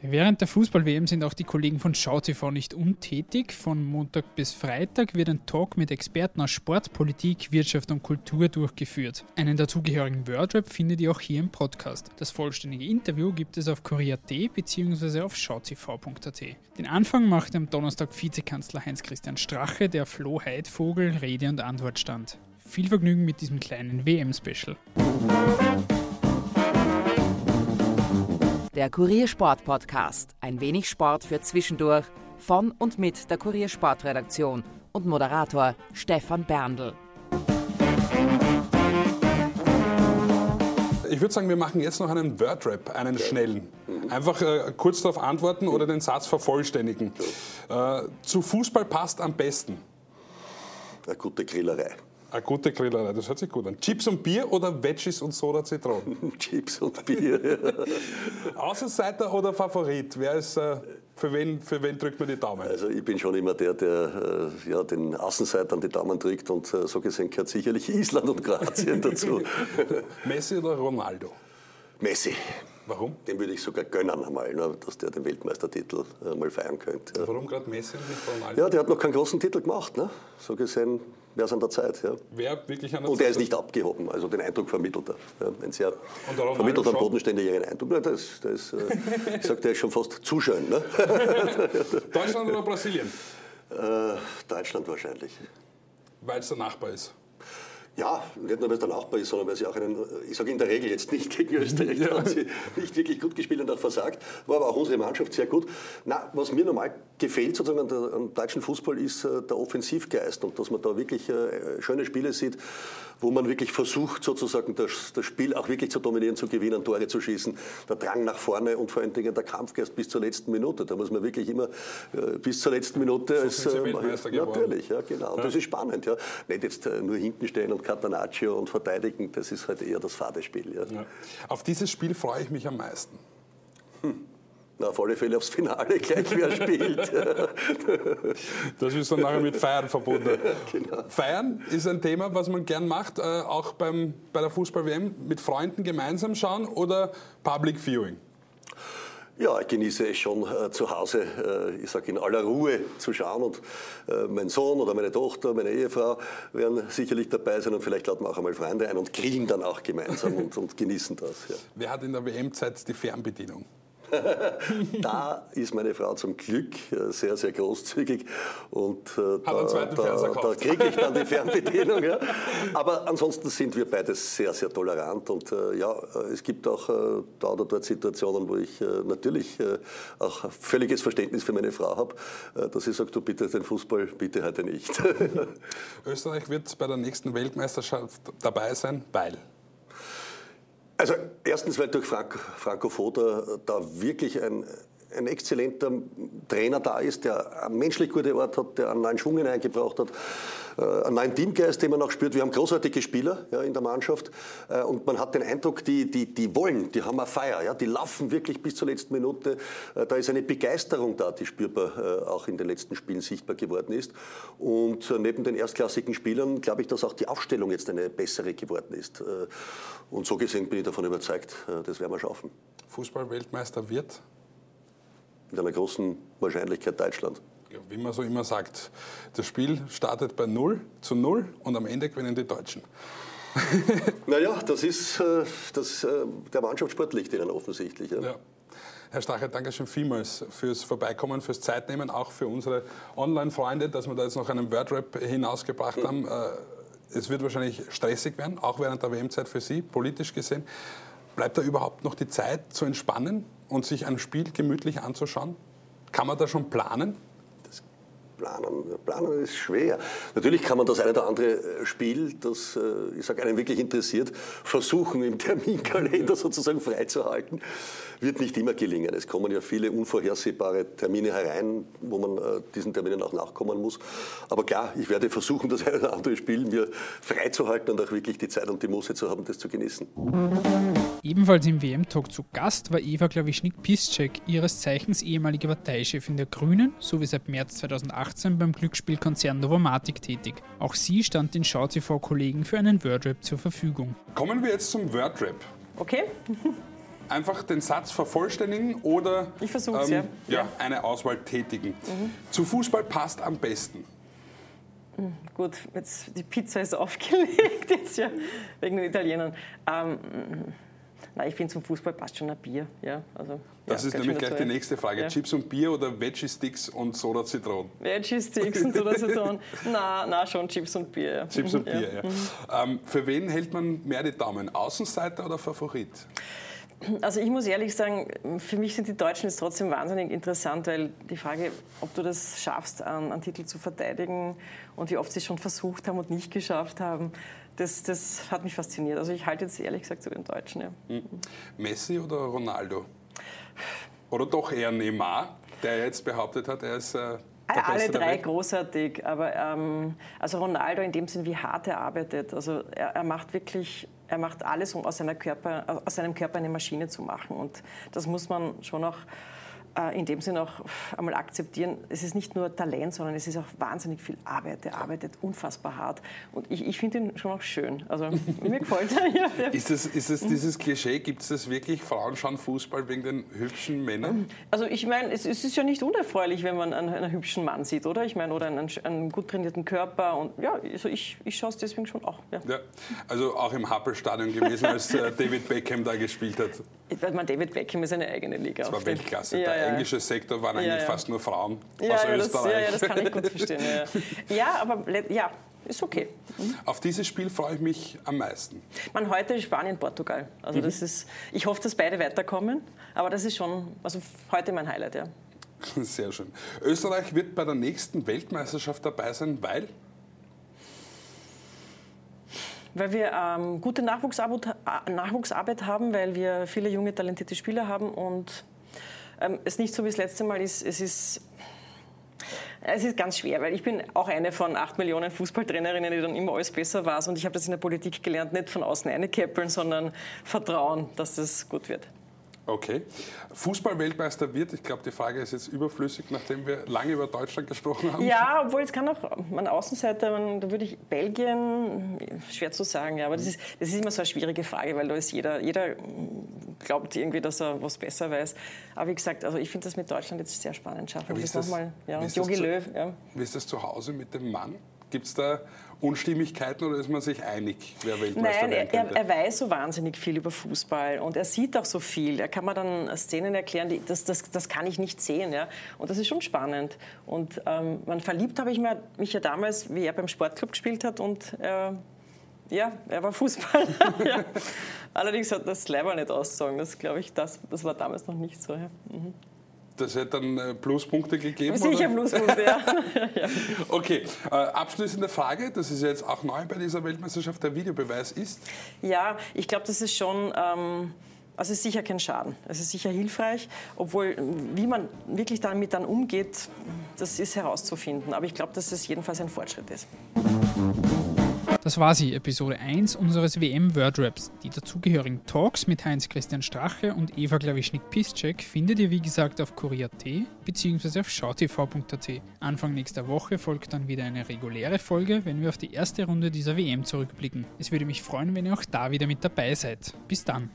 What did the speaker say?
Während der Fußball-WM sind auch die Kollegen von SchauTV nicht untätig. Von Montag bis Freitag wird ein Talk mit Experten aus Sport, Politik, Wirtschaft und Kultur durchgeführt. Einen dazugehörigen Wordrap findet ihr auch hier im Podcast. Das vollständige Interview gibt es auf kurier.at bzw. auf schautv.at. Den Anfang macht am Donnerstag Vizekanzler Heinz-Christian Strache, der Flo Heidvogel Rede und Antwort stand. Viel Vergnügen mit diesem kleinen WM-Special. Der Kuriersport Podcast. Ein wenig Sport für zwischendurch. Von und mit der Kuriersportredaktion und Moderator Stefan Berndl. Ich würde sagen, wir machen jetzt noch einen Wordrap, einen schnellen. Einfach äh, kurz darauf antworten oder den Satz vervollständigen. Äh, zu Fußball passt am besten. Eine gute Grillerei. Eine gute Grillerei, das hört sich gut an. Chips und Bier oder Veggies und Soda Zitronen? Chips und Bier. Außenseiter oder Favorit? Wer ist, äh, für, wen, für wen drückt man die Daumen? Also ich bin schon immer der, der äh, ja, den Außenseitern die Daumen drückt und äh, so gesehen gehört sicherlich Island und Kroatien dazu. Messi oder Ronaldo? Messi. Warum? Den würde ich sogar gönnen einmal, ne, dass der den Weltmeistertitel äh, mal feiern könnte. Ja. Warum gerade Messi und nicht Ronaldo? Ja, der hat noch keinen großen Titel gemacht. Ne? So gesehen wäre es an der Zeit. Ja. Wer wirklich an der Und er Zeit ist nicht abgehoben, also den Eindruck vermittelt er. Ja, ein sehr der Ronaldo vermittelt einen schon? bodenständigeren Eindruck. Nein, das, das, äh, ich sag, der ist schon fast zu schön. Ne? Deutschland oder Brasilien? Äh, Deutschland wahrscheinlich. Weil es der Nachbar ist. Ja, nicht nur, weil es der Nachbar ist, sondern weil sie auch einen, ich sage in der Regel jetzt nicht gegen Österreich, da haben sie nicht wirklich gut gespielt und auch versagt. War aber auch unsere Mannschaft sehr gut. Na, was mir normal gefällt sozusagen an der, am deutschen Fußball ist äh, der Offensivgeist und dass man da wirklich äh, schöne Spiele sieht, wo man wirklich versucht, sozusagen das, das Spiel auch wirklich zu dominieren, zu gewinnen, Tore zu schießen. Der Drang nach vorne und vor allen Dingen der Kampfgeist bis zur letzten Minute. Da muss man wirklich immer äh, bis zur letzten Minute als, Sie Weltmeister geworden. natürlich, ja, genau. Und das ist spannend. Ja. Nicht jetzt äh, nur hinten stehen und Catanaccio und verteidigen, das ist halt eher das Fadespiel. Ja. Ja. Auf dieses Spiel freue ich mich am meisten. Na, auf alle Fälle aufs Finale gleich, wer spielt. Das ist dann nachher mit Feiern verbunden. Genau. Feiern ist ein Thema, was man gern macht, äh, auch beim, bei der Fußball-WM mit Freunden gemeinsam schauen oder Public Viewing. Ja, ich genieße es schon äh, zu Hause, äh, ich sage in aller Ruhe zu schauen. Und äh, mein Sohn oder meine Tochter, meine Ehefrau werden sicherlich dabei sein und vielleicht laden wir auch einmal Freunde ein und grillen dann auch gemeinsam und, und genießen das. Ja. Wer hat in der WM-Zeit die Fernbedienung? Da ist meine Frau zum Glück äh, sehr, sehr großzügig und äh, da, da, da kriege ich dann die Fernbedienung. Ja. Aber ansonsten sind wir beide sehr, sehr tolerant und äh, ja, äh, es gibt auch äh, da oder dort Situationen, wo ich natürlich auch völliges Verständnis für meine Frau habe, dass sie sagt, du bitte den Fußball, bitte heute nicht. Österreich wird bei der nächsten Weltmeisterschaft dabei sein, weil. Also erstens, weil durch Frank, Franco Foda da wirklich ein, ein exzellenter Trainer da ist, der eine menschlich gute Art hat, der einen neuen Schwung hineingebracht hat, äh, einen neuen Teamgeist, den man auch spürt. Wir haben großartige Spieler ja, in der Mannschaft äh, und man hat den Eindruck, die, die, die wollen, die haben eine Feier, ja, die laufen wirklich bis zur letzten Minute. Äh, Da ist eine Begeisterung da, die spürbar auch in den letzten Spielen sichtbar geworden ist. Und neben den erstklassigen Spielern glaube ich, dass auch die Aufstellung jetzt eine bessere geworden ist. Und so gesehen bin ich davon überzeugt, das werden wir schaffen. Fußball-Weltmeister wird, Mit einer großen Wahrscheinlichkeit Deutschland. ja, wie man so immer sagt, das Spiel startet bei 0 zu 0 und am Ende gewinnen die Deutschen. Naja, das ist äh, das, äh, der Mannschaftssport liegt ihnen offensichtlich. Ja. Ja. Herr Strache, danke schön vielmals fürs Vorbeikommen, fürs Zeitnehmen, auch für unsere Online-Freunde, dass wir da jetzt noch einen Wordrap hinausgebracht haben. Äh, Es wird wahrscheinlich stressig werden, auch während der WM-Zeit für Sie, politisch gesehen. Bleibt da überhaupt noch die Zeit zu entspannen und sich ein Spiel gemütlich anzuschauen? Kann man da schon planen? Planen, planen ist schwer. Natürlich kann man das eine oder andere äh, Spiel, das äh, ich sage einen wirklich interessiert, versuchen im Terminkalender sozusagen freizuhalten. Wird nicht immer gelingen. Es kommen ja viele unvorhersehbare Termine herein, wo man äh, diesen Terminen auch nachkommen muss. Aber klar, ich werde versuchen, das eine oder andere Spiel mir freizuhalten und auch wirklich die Zeit und die Muße zu haben, das zu genießen. Ebenfalls im WM-Talk zu Gast war Eva Klawischnik-Piszczek, ihres Zeichens ehemalige Parteichefin der Grünen, sowie seit März 2018 beim Glücksspielkonzern Novomatic tätig. Auch sie stand den SchauTV-Kollegen für einen Wordrap zur Verfügung. Kommen wir jetzt zum Wordrap. Okay. einfach den Satz vervollständigen oder Ich versuch's, ja. ja, eine Auswahl tätigen. Zu Fußball passt am besten. Gut, jetzt die Pizza ist aufgelegt, jetzt ja, wegen den Italienern. Ähm, na, ich finde, zum Fußball passt schon ein Bier. Ja, also, Das ja, ist nämlich gleich die nächste Frage. Ja. Chips und Bier oder Veggie-Sticks und Soda Zitron? Veggie-Sticks und so das Saison. Na, na, schon Chips und Bier. Ja. Chips und Mhm, Bier, ja. Ähm, für wen hält man mehr die Daumen? Außenseiter oder Favorit? Also ich muss ehrlich sagen, für mich sind die Deutschen jetzt trotzdem wahnsinnig interessant, weil die Frage, ob du das schaffst, einen, einen Titel zu verteidigen und wie oft sie es schon versucht haben und nicht geschafft haben, das, das hat mich fasziniert. Also ich halte jetzt ehrlich gesagt zu den Deutschen. Ja. Messi oder Ronaldo? Oder doch eher Neymar, der jetzt behauptet hat, er ist äh, Alle drei Welt? großartig, aber ähm, also Ronaldo in dem Sinn, wie hart er arbeitet. Also er, er macht wirklich, er macht alles, um aus, Körper, aus seinem Körper eine Maschine zu machen. Und das muss man schon auch in dem Sinn auch einmal akzeptieren. Es ist nicht nur Talent, sondern es ist auch wahnsinnig viel Arbeit. Er arbeitet unfassbar hart. Und ich, ich finde ihn schon auch schön. Also mir gefällt er. Ja. Ist es, ist es dieses Klischee, gibt es das wirklich, Frauen schauen Fußball wegen den hübschen Männern? Also ich meine, es, es ist ja nicht unerfreulich, wenn man einen, einen hübschen Mann sieht, oder? Ich meine, oder einen, einen gut trainierten Körper. Und ja, also ich, ich schaue es deswegen schon auch. Ja. Ja, also auch im Happel-Stadion gewesen, als äh, David Beckham da gespielt hat. Ich meine, David Beckham ist eine eigene Liga. Das war Weltklasse. Ja, ja. Englische Sektor waren eigentlich fast nur Frauen aus ja, das, Österreich. ja, das kann ich gut verstehen. Ja, aber ja, ist okay. Auf dieses Spiel freue ich mich am meisten. Man, heute ist Spanien, Portugal. Also das ist, ich hoffe, dass beide weiterkommen. Aber das ist schon, also heute mein Highlight, ja. Sehr schön. Österreich wird bei der nächsten Weltmeisterschaft dabei sein, weil Weil wir ähm, gute Nachwuchsarbeit, äh, Nachwuchsarbeit haben, weil wir viele junge, talentierte Spieler haben und ähm, es nicht so wie das letzte Mal ist. Es ist es ist ganz schwer, weil ich bin auch eine von acht Millionen Fußballtrainerinnen, die dann immer alles besser war. Und ich habe das in der Politik gelernt, nicht von außen einkäppeln, sondern vertrauen, dass das gut wird. Okay. Fußball-Weltmeister wird, ich glaube, die Frage ist jetzt überflüssig, nachdem wir lange über Deutschland gesprochen haben. Ja, obwohl es kann auch, man Außenseiter, man, da würde ich Belgien, schwer zu sagen, ja, aber das ist, das ist immer so eine schwierige Frage, weil da ist jeder, jeder glaubt irgendwie, dass er was besser weiß. Aber wie gesagt, also ich finde das mit Deutschland jetzt sehr spannend. Schaffen Wie wir ist das nochmal. Ja, Jogi zu- Löw, ja. Wie ist das zu Hause mit dem Mann? Gibt es da Unstimmigkeiten oder ist man sich einig, wer Weltmeister Nein, werden er, könnte? er, er weiß so wahnsinnig viel über Fußball und er sieht auch so viel. Er kann mir dann Szenen erklären, die, das, das, das kann ich nicht sehen. Ja? Und das ist schon spannend. Und ähm, man verliebt habe ich mir- mich ja damals, wie er beim Sportclub gespielt hat und äh, ja, er war Fußballer. ja. Allerdings hat das Leiber nicht aussagen. Das glaube ich, das, das war damals noch nicht so. Ja. das hätte dann äh, Pluspunkte gegeben? Sicher? Pluspunkte, ja. Okay, äh, abschließende Frage, das ist jetzt auch neu bei dieser Weltmeisterschaft, der Videobeweis ist. Ja, ich glaube, das ist schon. Ähm, also es ist sicher kein Schaden. Es ist sicher hilfreich, obwohl wie man wirklich damit dann umgeht, das ist herauszufinden. Aber ich glaube, dass es jedenfalls ein Fortschritt ist. Das war sie, Episode 1 unseres WM Wordraps. Die dazugehörigen Talks mit Heinz-Christian Strache und Eva Klawischnik-Piszczek findet ihr wie gesagt auf kurier.at bzw. auf schautv.at. Anfang nächster Woche folgt dann wieder eine reguläre Folge, wenn wir auf die erste Runde dieser WM zurückblicken. Es würde mich freuen, wenn ihr auch da wieder mit dabei seid. Bis dann.